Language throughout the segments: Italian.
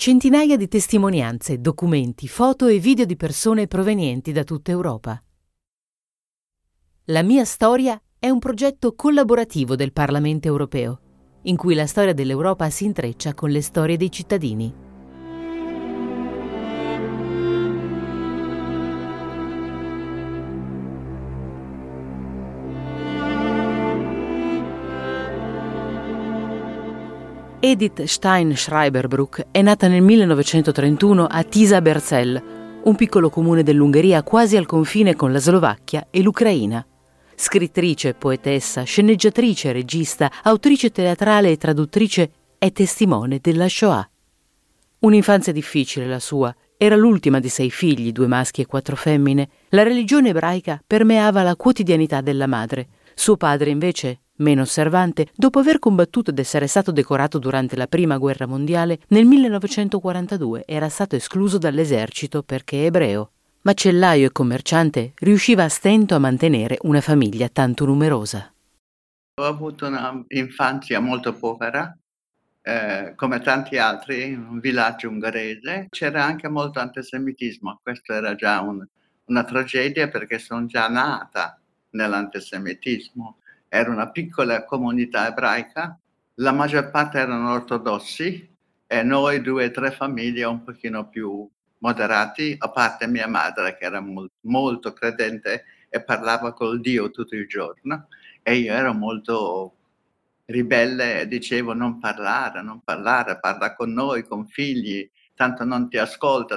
centinaia di testimonianze, documenti, foto e video di persone provenienti da tutta Europa. La mia storia è un progetto collaborativo del Parlamento europeo, in cui la storia dell'Europa si intreccia con le storie dei cittadini. Edith Stein Schreiberbruck è nata nel 1931 a Tisa-Berzell, un piccolo comune dell'Ungheria quasi al confine con la Slovacchia e l'Ucraina. Scrittrice, poetessa, sceneggiatrice, regista, autrice teatrale e traduttrice, è testimone della Shoah. Un'infanzia difficile la sua, era l'ultima di sei figli, due maschi e quattro femmine. La religione ebraica permeava la quotidianità della madre. Suo padre, invece, meno osservante, dopo aver combattuto ed essere stato decorato durante la Prima Guerra Mondiale, nel 1942 era stato escluso dall'esercito perché ebreo. Macellaio e commerciante, riusciva a stento a mantenere una famiglia tanto numerosa. Ho avuto un'infanzia molto povera, eh, come tanti altri, in un villaggio ungherese. C'era anche molto antisemitismo, questo era già un, una tragedia perché sono già nata nell'antisemitismo era una piccola comunità ebraica, la maggior parte erano ortodossi e noi due o tre famiglie un pochino più moderati, a parte mia madre che era molto, molto credente e parlava col Dio tutto il giorno e io ero molto ribelle e dicevo non parlare, non parlare, parla con noi, con figli, tanto non ti ascolta.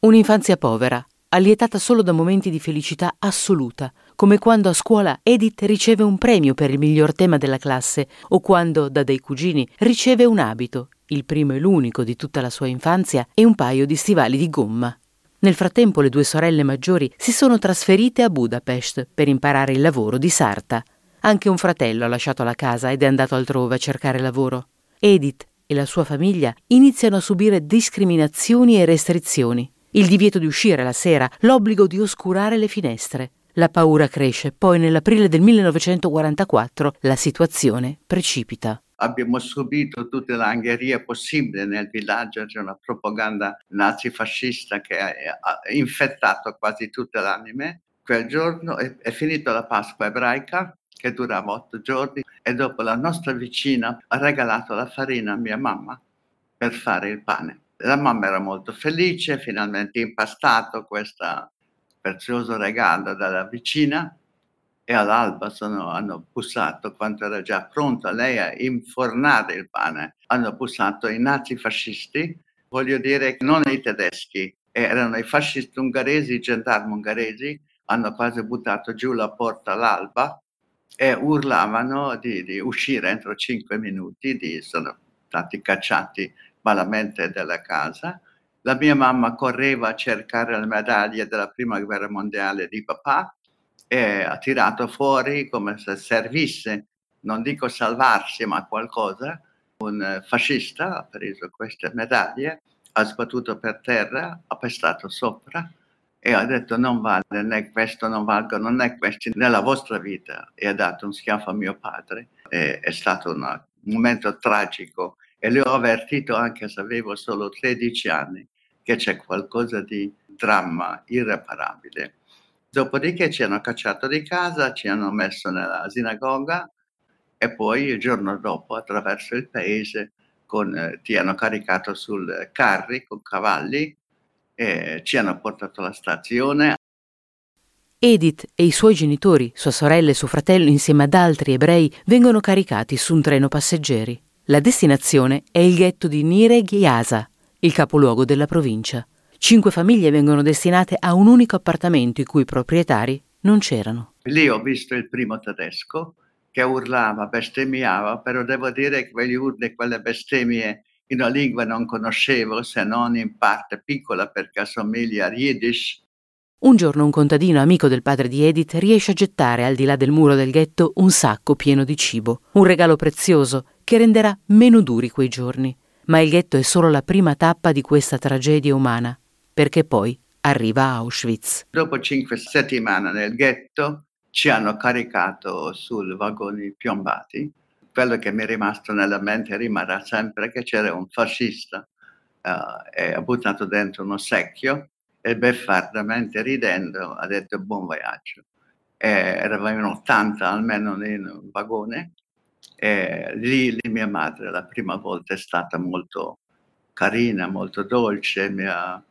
Un'infanzia povera, allietata solo da momenti di felicità assoluta, come quando a scuola Edith riceve un premio per il miglior tema della classe o quando da dei cugini riceve un abito, il primo e l'unico di tutta la sua infanzia, e un paio di stivali di gomma. Nel frattempo le due sorelle maggiori si sono trasferite a Budapest per imparare il lavoro di sarta. Anche un fratello ha lasciato la casa ed è andato altrove a cercare lavoro. Edith e la sua famiglia iniziano a subire discriminazioni e restrizioni il divieto di uscire la sera, l'obbligo di oscurare le finestre. La paura cresce, poi nell'aprile del 1944 la situazione precipita. Abbiamo subito tutta l'angheria possibile nel villaggio, c'è una propaganda nazifascista che ha infettato quasi tutte le anime. Quel giorno è, è finita la Pasqua ebraica, che durava otto giorni, e dopo la nostra vicina ha regalato la farina a mia mamma per fare il pane. La mamma era molto felice, finalmente impastato questo prezioso regalo dalla vicina e all'alba sono, hanno bussato, quando era già pronta lei a infornare il pane, hanno bussato i nazifascisti, voglio dire non i tedeschi, erano i fascisti ungheresi, i gendarmi ungheresi, hanno quasi buttato giù la porta all'alba e urlavano di, di uscire entro cinque minuti, di, sono stati cacciati malamente dalla casa. La mia mamma correva a cercare le medaglie della prima guerra mondiale di papà e ha tirato fuori come se servisse, non dico salvarsi, ma qualcosa. Un fascista ha preso queste medaglie, ha sbattuto per terra, ha pestato sopra e ha detto non vale né questo non valgono né questi nella vostra vita e ha dato un schiaffo a mio padre. E, è stato un momento tragico e le ho avvertito anche se avevo solo 13 anni che c'è qualcosa di dramma irreparabile. Dopodiché ci hanno cacciato di casa, ci hanno messo nella sinagoga e poi il giorno dopo attraverso il paese con, eh, ti hanno caricato sul carri con cavalli e ci hanno portato alla stazione. Edith e i suoi genitori, sua sorella e suo fratello insieme ad altri ebrei vengono caricati su un treno passeggeri. La destinazione è il ghetto di Nire Ghiasa, il capoluogo della provincia. Cinque famiglie vengono destinate a un unico appartamento i cui proprietari non c'erano. Lì ho visto il primo tedesco che urlava, bestemmiava, però devo dire che quegli urli, quelle bestemmie in una lingua non conoscevo se non in parte piccola perché assomiglia a Yiddish. Un giorno un contadino amico del padre di Edith riesce a gettare al di là del muro del ghetto un sacco pieno di cibo, un regalo prezioso che renderà meno duri quei giorni. Ma il ghetto è solo la prima tappa di questa tragedia umana, perché poi arriva Auschwitz. Dopo cinque settimane nel ghetto ci hanno caricato sul vagoni piombati. Quello che mi è rimasto nella mente rimarrà sempre che c'era un fascista uh, e ha buttato dentro uno secchio e beffardamente ridendo ha detto buon viaggio. E eravamo in 80 almeno in un vagone e lì, lì mia madre la prima volta è stata molto carina, molto dolce, mi ha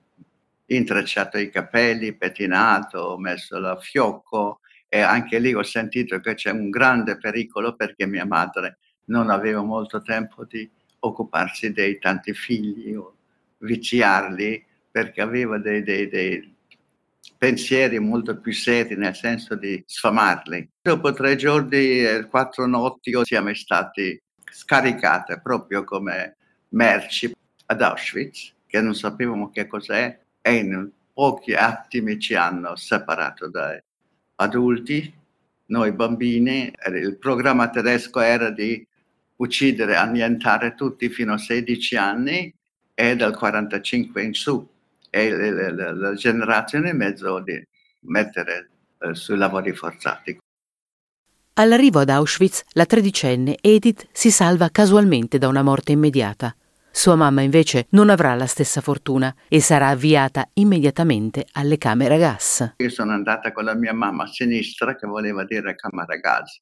intrecciato i capelli, pettinato, messo la fiocco e anche lì ho sentito che c'è un grande pericolo perché mia madre non aveva molto tempo di occuparsi dei tanti figli o viziarli perché aveva dei, dei, dei pensieri molto più seri nel senso di sfamarli. Dopo tre giorni e quattro notti siamo stati scaricate proprio come merci ad Auschwitz, che non sapevamo che cos'è, e in pochi attimi ci hanno separato dai adulti, noi bambini. Il programma tedesco era di uccidere, annientare tutti fino a 16 anni e dal 45 in su. E la, la, la generazione in mezzo di mettere eh, sui lavori forzati. All'arrivo ad Auschwitz, la tredicenne Edith si salva casualmente da una morte immediata. Sua mamma invece non avrà la stessa fortuna e sarà avviata immediatamente alle camere a gas. Io sono andata con la mia mamma a sinistra, che voleva dire camera a gas,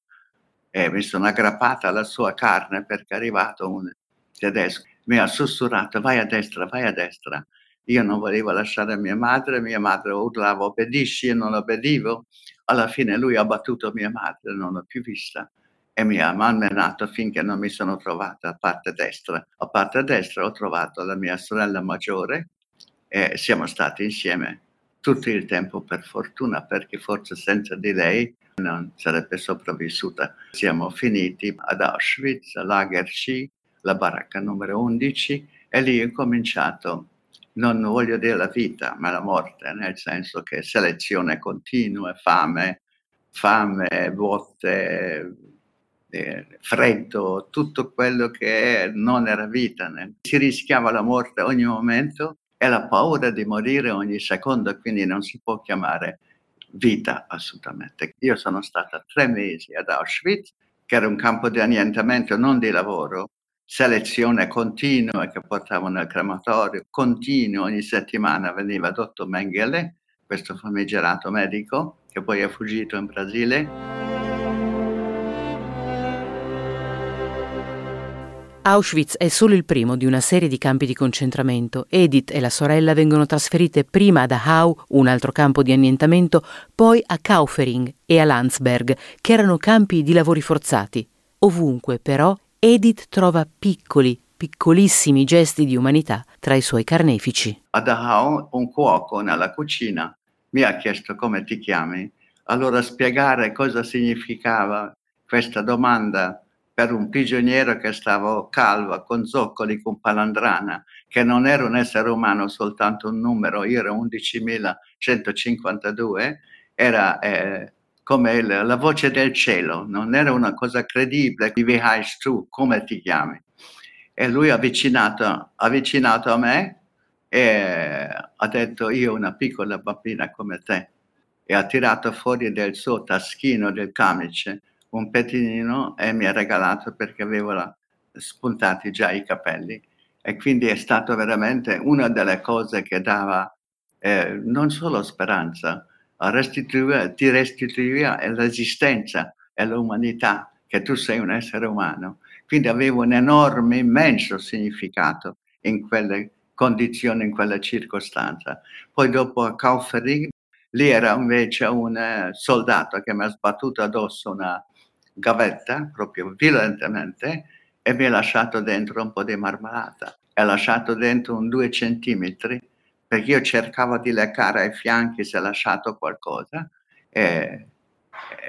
e mi sono aggrappata alla sua carne perché è arrivato un tedesco. Mi ha sussurrato vai a destra, vai a destra. Io non volevo lasciare mia madre, mia madre urlava obbedisci, io non obbedivo. Alla fine lui ha battuto mia madre, non l'ho più vista e mi ha malmenato finché non mi sono trovata a parte destra. A parte destra ho trovato la mia sorella maggiore e siamo stati insieme tutto il tempo per fortuna perché forse senza di lei non sarebbe sopravvissuta. Siamo finiti ad Auschwitz, Lager C, la baracca numero 11 e lì ho cominciato, non voglio dire la vita, ma la morte, nel senso che selezione continua, fame, fame, botte, eh, freddo, tutto quello che non era vita. Né? Si rischiava la morte ogni momento e la paura di morire ogni secondo, quindi non si può chiamare vita assolutamente. Io sono stata tre mesi ad Auschwitz, che era un campo di annientamento, non di lavoro, selezione continua che portavo nel crematorio, continuo, ogni settimana veniva Dottor Mengele, questo famigerato medico, che poi è fuggito in Brasile Auschwitz è solo il primo di una serie di campi di concentramento. Edith e la sorella vengono trasferite prima ad Dachau, un altro campo di annientamento, poi a Kaufering e a Landsberg, che erano campi di lavori forzati. Ovunque, però, Edith trova piccoli, piccolissimi gesti di umanità tra i suoi carnefici. A Dachau un cuoco nella cucina mi ha chiesto come ti chiami. Allora spiegare cosa significava questa domanda per un prigioniero che stava calvo, con zoccoli, con palandrana, che non era un essere umano, soltanto un numero, io ero 11.152, era eh, come il, la voce del cielo, non era una cosa credibile, wie heißt tu, come ti chiami? E lui ha avvicinato, avvicinato a me e ha detto io una piccola bambina come te e ha tirato fuori del suo taschino del camice un pettinino e mi ha regalato perché avevo la, spuntati già i capelli e quindi è stato veramente una delle cose che dava eh, non solo speranza, restituiva, ti restituiva l'esistenza e l'umanità, che tu sei un essere umano. Quindi avevo un enorme, immenso significato in quelle condizioni, in quella circostanza. Poi dopo a Kaufering, lì era invece un eh, soldato che mi ha sbattuto addosso una, gavetta, proprio violentemente, e mi ha lasciato dentro un po' di marmellata. Ha lasciato dentro un due centimetri, perché io cercavo di leccare ai fianchi se lasciato qualcosa, e,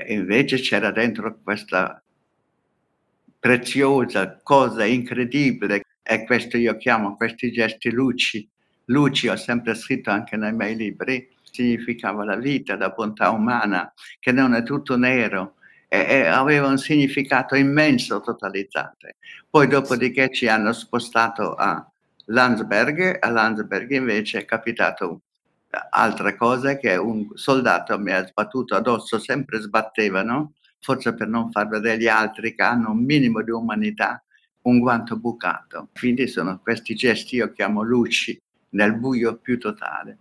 invece c'era dentro questa preziosa cosa incredibile, e questo io chiamo questi gesti luci. Luci ho sempre scritto anche nei miei libri, significava la vita, la bontà umana, che non è tutto nero, e aveva un significato immenso totalizzante. Poi dopodiché ci hanno spostato a Landsberg, a Landsberg invece è capitato altre cose che un soldato mi ha sbattuto addosso, sempre sbattevano, forse per non far vedere gli altri che hanno un minimo di umanità, un guanto bucato. Quindi sono questi gesti, io chiamo luci, nel buio più totale.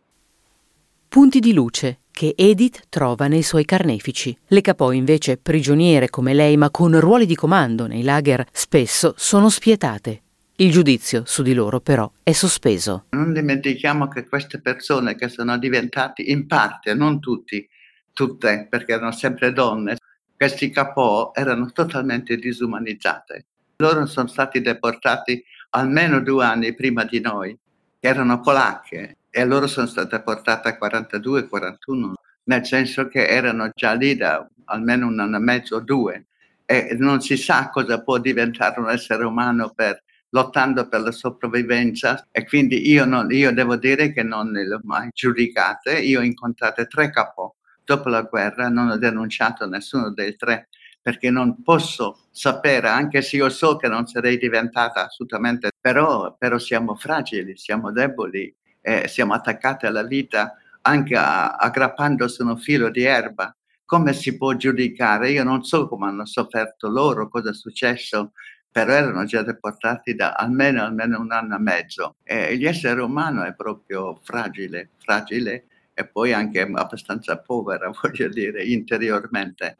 Punti di luce che Edith trova nei suoi carnefici. Le capò invece, prigioniere come lei ma con ruoli di comando nei lager, spesso sono spietate. Il giudizio su di loro però è sospeso. Non dimentichiamo che queste persone che sono diventate in parte, non tutti, tutte, perché erano sempre donne, questi capò erano totalmente disumanizzate. Loro sono stati deportati almeno due anni prima di noi, che erano polacche, e loro sono state portate a 42-41, nel senso che erano già lì da almeno un anno e mezzo o due, e non si sa cosa può diventare un essere umano per lottando per la sopravvivenza e quindi io, non, io devo dire che non le ho mai giudicate, io ho incontrato tre capò dopo la guerra, non ho denunciato nessuno dei tre perché non posso sapere, anche se io so che non sarei diventata assolutamente, però, però siamo fragili, siamo deboli, eh, siamo attaccati alla vita anche a, aggrappandosi un filo di erba. Come si può giudicare? Io non so come hanno sofferto loro, cosa è successo, però erano già deportati da almeno, almeno un anno e mezzo. E l'essere umano è proprio fragile, fragile e poi anche abbastanza povera, voglio dire, interiormente.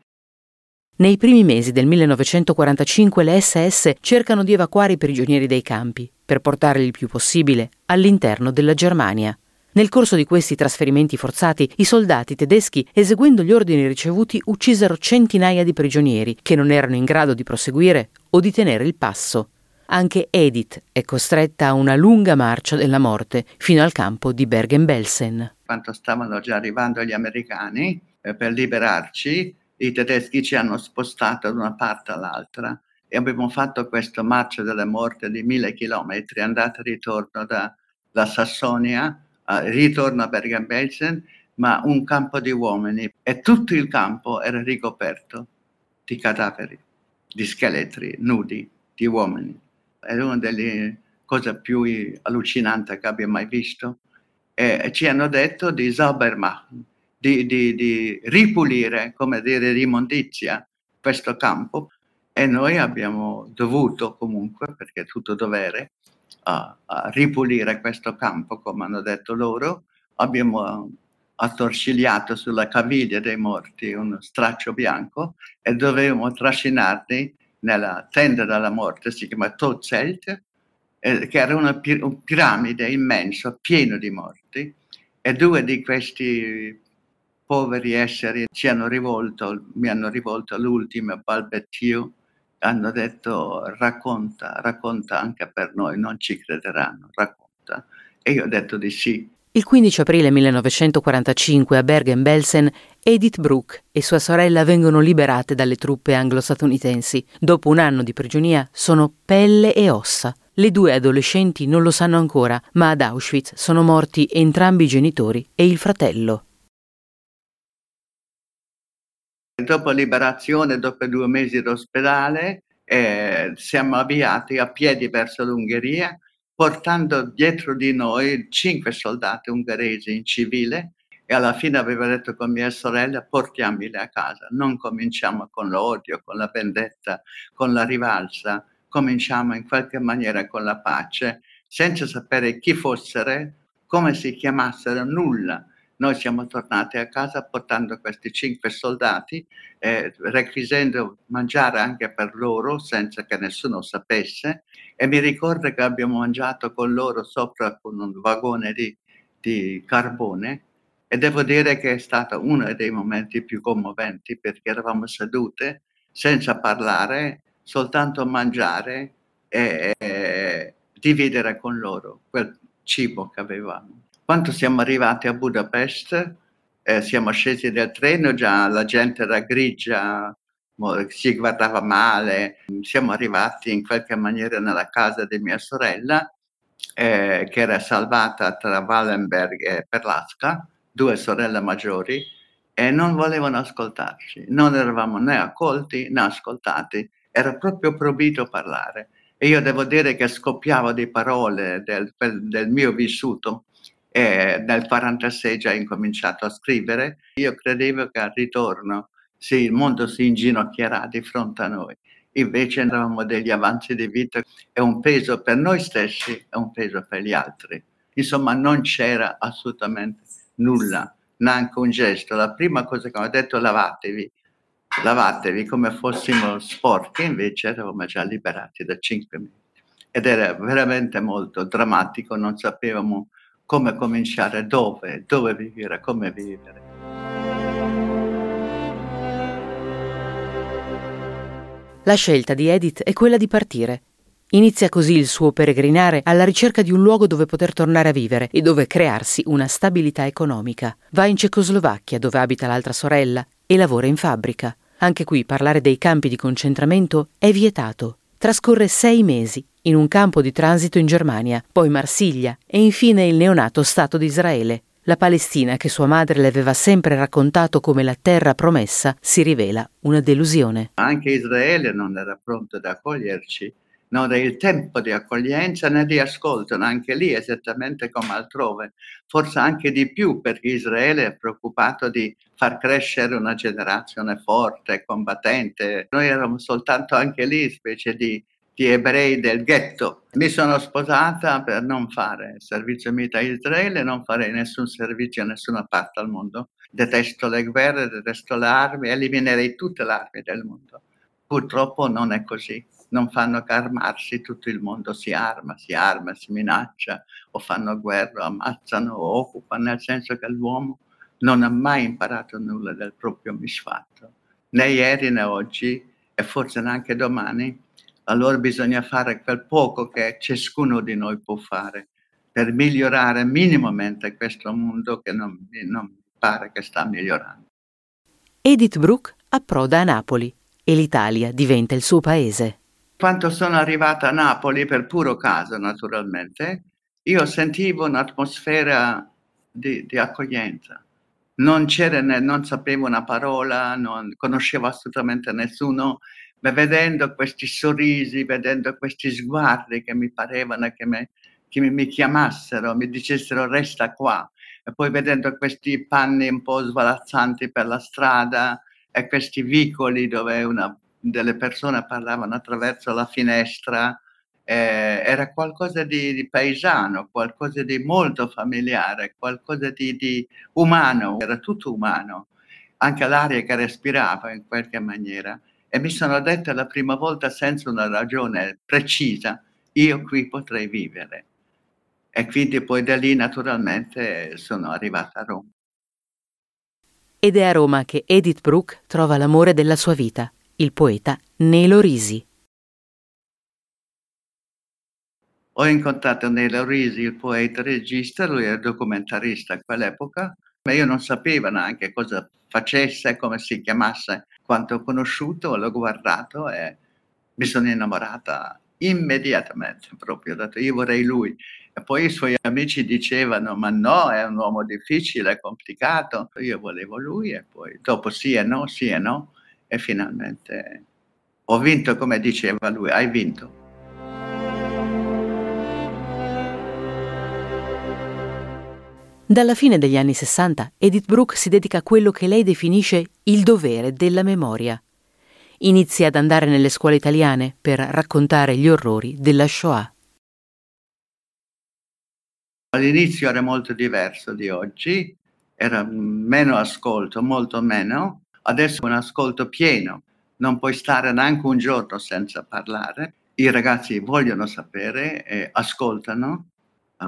Nei primi mesi del 1945 le SS cercano di evacuare i prigionieri dei campi per portarli il più possibile all'interno della Germania. Nel corso di questi trasferimenti forzati, i soldati tedeschi, eseguendo gli ordini ricevuti, uccisero centinaia di prigionieri che non erano in grado di proseguire o di tenere il passo. Anche Edith è costretta a una lunga marcia della morte fino al campo di Bergen-Belsen. Quando stavano già arrivando gli americani eh, per liberarci, i tedeschi ci hanno spostato da una parte all'altra e abbiamo fatto questo marcia della morte di mille chilometri, andata e ritorno da, da Sassonia ritorno a Bergen-Belsen, ma un campo di uomini e tutto il campo era ricoperto di cadaveri, di scheletri nudi, di uomini. Era una delle cose più allucinanti che abbia mai visto. E ci hanno detto di Saubermachen, di, di, di ripulire, come dire, l'immondizia, questo campo e noi abbiamo dovuto comunque, perché è tutto dovere, a, a ripulire questo campo, come hanno detto loro, abbiamo attorcigliato sulla caviglia dei morti un straccio bianco e dovevamo trascinarli nella tenda della morte, si chiama Todzelt, eh, che era una un piramide immensa, pieno di morti, e due di questi poveri esseri ci hanno rivolto, mi hanno rivolto l'ultimo balbettio hanno detto racconta, racconta anche per noi, non ci crederanno, racconta. E io ho detto di sì. Il 15 aprile 1945 a Bergen-Belsen Edith Brooke e sua sorella vengono liberate dalle truppe anglo-statunitensi. Dopo un anno di prigionia sono pelle e ossa. Le due adolescenti non lo sanno ancora, ma ad Auschwitz sono morti entrambi i genitori e il fratello. Dopo liberazione, dopo due mesi d'ospedale, eh, siamo avviati a piedi verso l'Ungheria, portando dietro di noi cinque soldati ungheresi in civile e alla fine avevo detto con mia sorella portiamoli a casa, non cominciamo con l'odio, con la vendetta, con la rivalsa, cominciamo in qualche maniera con la pace, senza sapere chi fossero, come si chiamassero, nulla. Noi siamo tornati a casa portando questi cinque soldati, eh, requisendo mangiare anche per loro senza che nessuno sapesse e mi ricordo che abbiamo mangiato con loro sopra con un vagone di, di carbone e devo dire che è stato uno dei momenti più commoventi perché eravamo sedute senza parlare, soltanto mangiare e, e dividere con loro quel cibo che avevamo. Quando siamo arrivati a Budapest, eh, siamo scesi dal treno, già la gente era grigia, si guardava male. Siamo arrivati in qualche maniera nella casa di mia sorella, eh, che era salvata tra Wallenberg e Perlasca, due sorelle maggiori, e non volevano ascoltarci. Non eravamo né accolti né ascoltati. Era proprio proibito parlare. E io devo dire che scoppiavo di parole del, del mio vissuto e nel 1946 già incominciato a scrivere. Io credevo che al ritorno sì, il mondo si inginocchierà di fronte a noi. invece eravamo degli avanzi di vita, è un peso per noi stessi e un peso per gli altri. Insomma, non c'era assolutamente nulla, neanche un gesto. La prima cosa che ho detto lavatevi, lavatevi come fossimo sporchi, invece eravamo già liberati da cinque minuti. Ed era veramente molto drammatico, non sapevamo come cominciare, dove, dove vivere, come vivere. La scelta di Edith è quella di partire. Inizia così il suo peregrinare alla ricerca di un luogo dove poter tornare a vivere e dove crearsi una stabilità economica. Va in Cecoslovacchia, dove abita l'altra sorella, e lavora in fabbrica. Anche qui parlare dei campi di concentramento è vietato. Trascorre sei mesi in un campo di transito in Germania, poi Marsiglia e infine il neonato Stato di Israele. La Palestina, che sua madre le aveva sempre raccontato come la terra promessa, si rivela una delusione. Anche Israele non era pronto ad accoglierci, non era il tempo di accoglienza né di ascolto, anche lì esattamente come altrove, forse anche di più perché Israele è preoccupato di far crescere una generazione forte, combattente. Noi eravamo soltanto anche lì specie di di ebrei del ghetto. Mi sono sposata per non fare servizio militare in Israele, non fare nessun servizio a nessuna parte al mondo. Detesto le guerre, detesto le armi, eliminerei tutte le armi del mondo. Purtroppo non è così. Non fanno che armarsi, tutto il mondo si arma, si arma, si minaccia, o fanno guerra, ammazzano, o occupano, nel senso che l'uomo non ha mai imparato nulla del proprio misfatto, né ieri né oggi, e forse neanche domani, allora bisogna fare quel poco che ciascuno di noi può fare per migliorare minimamente questo mondo che non, non pare che sta migliorando. Edith Brooke approda a Napoli e l'Italia diventa il suo paese. Quando sono arrivata a Napoli, per puro caso naturalmente, io sentivo un'atmosfera di, di accoglienza. Non c'era, non sapevo una parola, non conoscevo assolutamente nessuno, ma vedendo questi sorrisi, vedendo questi sguardi che mi parevano che, me, che mi, mi, chiamassero, mi dicessero resta qua, e poi vedendo questi panni un po' svalazzanti per la strada e questi vicoli dove una delle persone parlavano attraverso la finestra, eh, era qualcosa di, di, paesano, qualcosa di molto familiare, qualcosa di, di umano, era tutto umano, anche l'aria che respirava in qualche maniera e mi sono detta la prima volta senza una ragione precisa, io qui potrei vivere. E quindi poi da lì naturalmente sono arrivata a Roma. Ed è a Roma che Edith Brooke trova l'amore della sua vita, il poeta Nelo Risi. Ho incontrato Nelo Risi, il poeta regista, lui era documentarista a quell'epoca, ma io non sapevo neanche cosa facesse, come si chiamasse. Quando ho conosciuto, l'ho guardato e mi sono innamorata immediatamente proprio, ho detto io vorrei lui. E poi i suoi amici dicevano ma no, è un uomo difficile, complicato. Io volevo lui e poi dopo sì e no, sì e no e finalmente ho vinto come diceva lui, hai vinto. Dalla fine degli anni 60 Edith Brooke si dedica a quello che lei definisce il dovere della memoria. Inizia ad andare nelle scuole italiane per raccontare gli orrori della Shoah. All'inizio era molto diverso di oggi, era meno ascolto, molto meno. Adesso è un ascolto pieno, non puoi stare neanche un giorno senza parlare. I ragazzi vogliono sapere ascoltano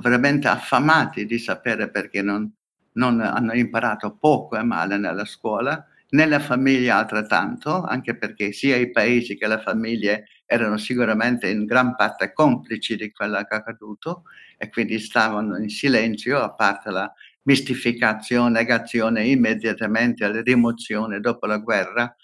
veramente affamati di sapere perché non, non hanno imparato poco e male nella scuola, nella famiglia altrettanto, anche perché sia i paesi che le famiglie erano sicuramente in gran parte complici di quello che è accaduto e quindi stavano in silenzio, a parte la mistificazione, negazione immediatamente alla rimozione dopo la guerra,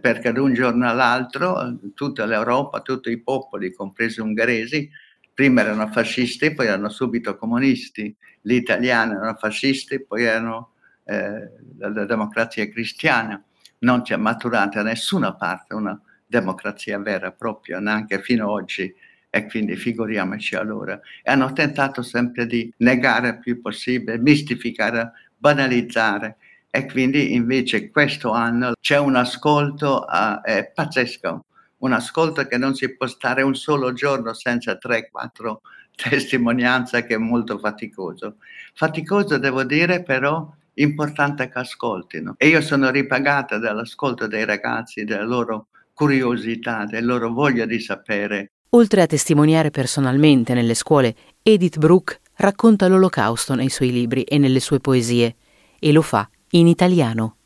perché da un giorno all'altro tutta l'Europa, tutti i popoli, compresi ungheresi, prima erano fascisti, poi erano subito comunisti, gli italiani erano fascisti, poi erano eh, la, democrazia cristiana. Non c'è maturata da nessuna parte una democrazia vera e propria, neanche fino ad oggi, e quindi figuriamoci allora. E hanno tentato sempre di negare il più possibile, mistificare, banalizzare. E quindi invece questo anno c'è un ascolto uh, pazzesco un ascolto che non si può stare un solo giorno senza 3-4 testimonianze che è molto faticoso. Faticoso devo dire però importante che ascoltino e io sono ripagata dall'ascolto dei ragazzi, della loro curiosità, della loro voglia di sapere. Oltre a testimoniare personalmente nelle scuole, Edith Brooke racconta l'olocausto nei suoi libri e nelle sue poesie e lo fa in italiano.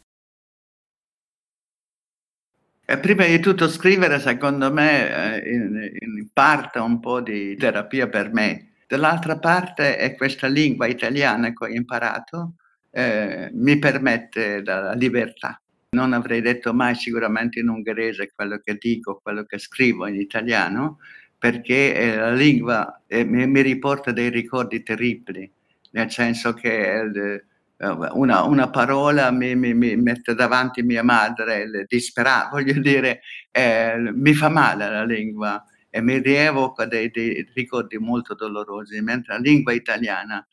Prima di tutto scrivere, secondo me, eh, in, in parte un po' di terapia per me. Dall'altra parte è questa lingua italiana che ho imparato, eh, mi permette la libertà. Non avrei detto mai sicuramente in ungherese quello che dico, quello che scrivo in italiano, perché eh, la lingua eh, mi, mi, riporta dei ricordi terribili, nel senso che una, una, parola mi, mi, mi, mette davanti mia madre, disperata, voglio dire, eh, mi fa male la lingua e mi rievoca dei, dei ricordi molto dolorosi, mentre la lingua italiana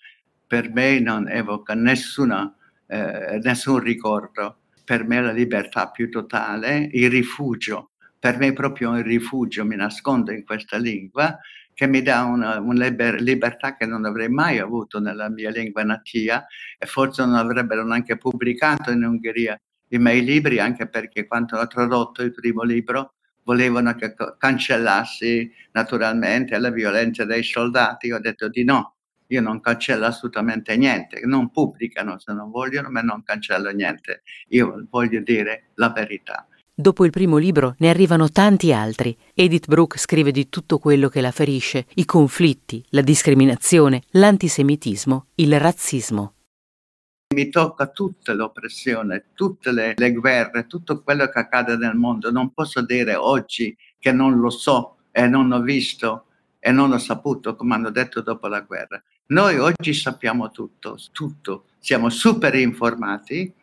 per me non evoca nessuna, eh, nessun ricordo. Per me la libertà più totale, il rifugio. Per me è proprio un rifugio, mi nascondo in questa lingua che mi dà una, una libertà che non avrei mai avuto nella mia lingua natia e forse non avrebbero neanche pubblicato in Ungheria i miei libri, anche perché quando ho tradotto il primo libro volevano che cancellassi naturalmente la violenza dei soldati. Ho detto di no, io non cancello assolutamente niente, non pubblicano se non vogliono, ma non cancello niente. Io voglio dire la verità. Dopo il primo libro ne arrivano tanti altri. Edith Brooke scrive di tutto quello che la ferisce, i conflitti, la discriminazione, l'antisemitismo, il razzismo. Mi tocca tutta l'oppressione, tutte le, le guerre, tutto quello che accade nel mondo. Non posso dire oggi che non lo so e non ho visto e non ho saputo, come hanno detto dopo la guerra. Noi oggi sappiamo tutto, tutto, siamo super informati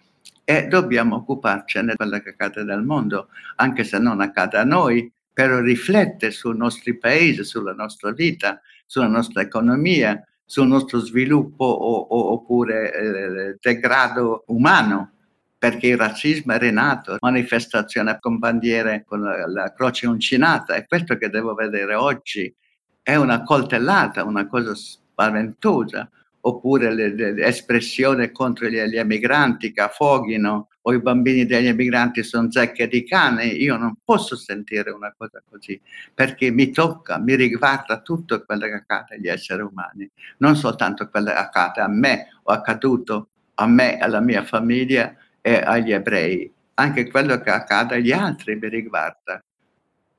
e dobbiamo occuparcene di quello che accade nel mondo, anche se non accade a noi, però riflette sui nostri paesi, sulla nostra vita, sulla nostra economia, sul nostro sviluppo o, o, oppure eh, degrado umano, perché il razzismo è rinato, manifestazione con bandiere, con la, la croce uncinata, è questo che devo vedere oggi, è una coltellata, una cosa spaventosa, oppure l'espressione contro gli, gli, emigranti che affoghino o i bambini degli emigranti sono zecche di cane, io non posso sentire una cosa così, perché mi tocca, mi riguarda tutto quello che accade agli esseri umani, non soltanto quello che accade a me o accaduto a me, alla mia famiglia e agli ebrei, anche quello che accade agli altri mi riguarda,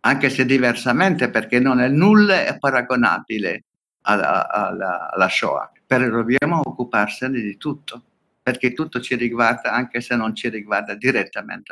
anche se diversamente perché non è nulla paragonabile alla, alla, alla Shoah, però dobbiamo occuparsene di tutto, perché tutto ci riguarda anche se non ci riguarda direttamente.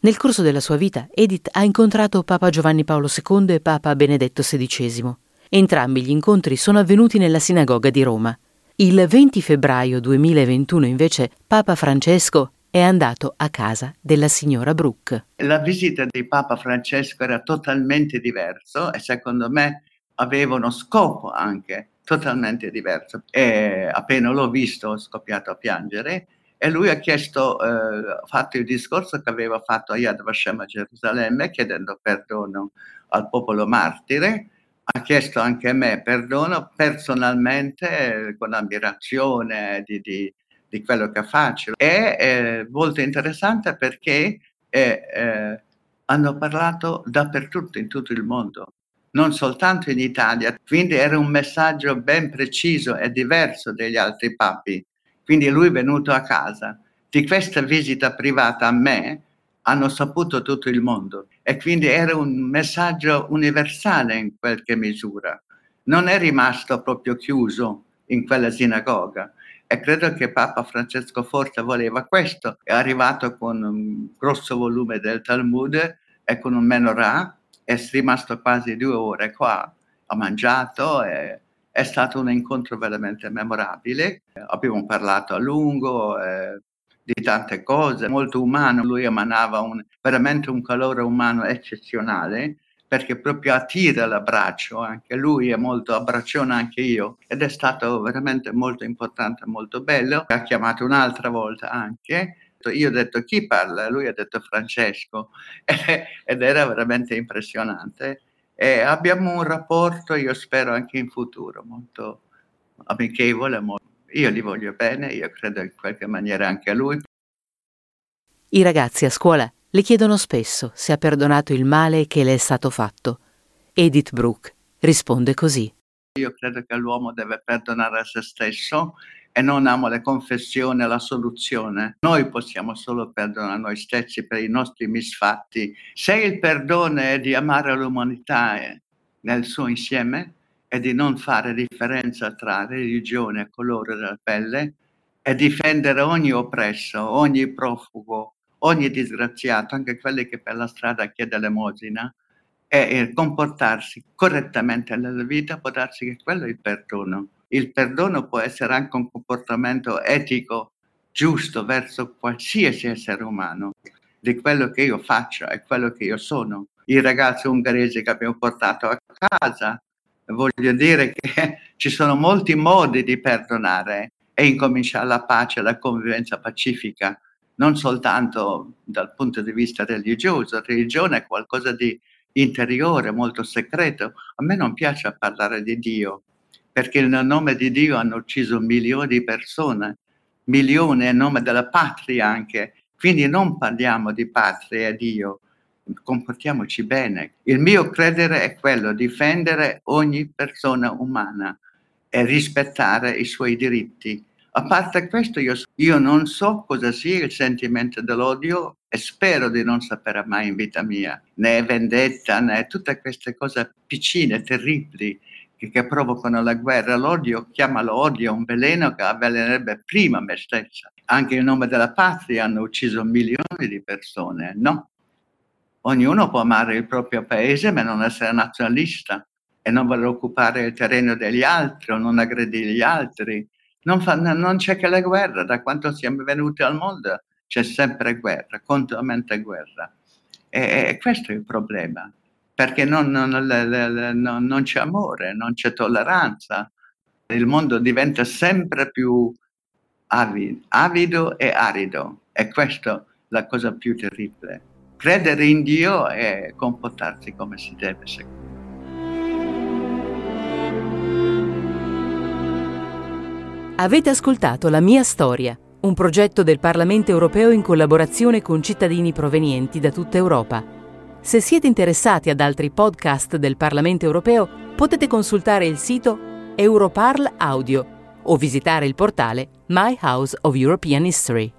Nel corso della sua vita, Edith ha incontrato Papa Giovanni Paolo II e Papa Benedetto XVI. Entrambi gli incontri sono avvenuti nella sinagoga di Roma. Il 20 febbraio 2021, invece, Papa Francesco è andato a casa della signora Brooke. La visita di Papa Francesco era totalmente diversa e secondo me aveva uno scopo anche totalmente diverso. E appena l'ho visto ho scoppiato a piangere e lui ha chiesto, eh, fatto il discorso che aveva fatto a Yad Vashem a Gerusalemme chiedendo perdono al popolo martire, ha chiesto anche a me perdono personalmente con ammirazione di, di, di quello che faccio. È eh, molto interessante perché eh, eh, hanno parlato dappertutto in tutto il mondo non soltanto in Italia, quindi era un messaggio ben preciso e diverso degli altri papi. Quindi lui è venuto a casa. Di questa visita privata a me hanno saputo tutto il mondo e quindi era un messaggio universale in qualche misura. Non è rimasto proprio chiuso in quella sinagoga e credo che Papa Francesco forse voleva questo. È arrivato con un grosso volume del Talmud e con un menorah è rimasto quasi due ore qua, ha mangiato, e, è stato un incontro veramente memorabile. Abbiamo parlato a lungo eh, di tante cose, molto umano, lui emanava un, veramente un calore umano eccezionale perché proprio attira l'abbraccio, anche lui è molto abbraccione anche io ed è stato veramente molto importante, molto bello. Ha chiamato un'altra volta anche io ho detto chi parla? Lui ha detto Francesco ed era veramente impressionante. E abbiamo un rapporto, io spero anche in futuro, molto amichevole. Molto... Io gli voglio bene, io credo in qualche maniera anche a lui. I ragazzi a scuola le chiedono spesso se ha perdonato il male che le è stato fatto. Edith Brooke risponde così. Io credo che l'uomo deve perdonare a se stesso e non amo le confessioni la soluzione. Noi possiamo solo perdonare noi stessi per i nostri misfatti. Se il perdono è di amare l'umanità nel suo insieme e di non fare differenza tra religione e colore della pelle e difendere ogni oppresso, ogni profugo, ogni disgraziato, anche quelli che per la strada chiede l'emosina, e comportarsi correttamente nella vita, può darsi che quello è il perdono. Il perdono può essere anche un comportamento etico giusto verso qualsiasi essere umano, di quello che io faccio e quello che io sono. I ragazzi ungheresi che abbiamo portato a casa, voglio dire che ci sono molti modi di perdonare e incominciare la pace, la convivenza pacifica, non soltanto dal punto di vista religioso. La religione è qualcosa di interiore, molto segreto. A me non piace parlare di Dio, perché nel nome di Dio hanno ucciso milioni di persone, milioni in nome della patria anche. Quindi non parliamo di patria e Dio, comportiamoci bene. Il mio credere è quello, difendere ogni persona umana e rispettare i suoi diritti a parte questo, io, io non so cosa sia il sentimento dell'odio e spero di non sapere mai in vita mia, né vendetta, né tutte queste cose piccine, terribili, che, provocano la guerra. L'odio, chiamalo odio, un veleno che avvelenerebbe prima me stessa. Anche in nome della patria hanno ucciso milioni di persone, no? Ognuno può amare il proprio paese, ma non essere nazionalista e non voler occupare il terreno degli altri o non aggredire gli altri non, fa, non c'è che la guerra, da quando siamo venuti al mondo c'è sempre guerra, continuamente guerra. E, e questo è il problema, perché non, non, non, non c'è amore, non c'è tolleranza. Il mondo diventa sempre più avido, avido e arido. E questa è la cosa più terribile. Credere in Dio e comportarsi come si deve. Avete ascoltato La mia storia, un progetto del Parlamento europeo in collaborazione con cittadini provenienti da tutta Europa. Se siete interessati ad altri podcast del Parlamento europeo, potete consultare il sito Europarl Audio o visitare il portale My House of European History.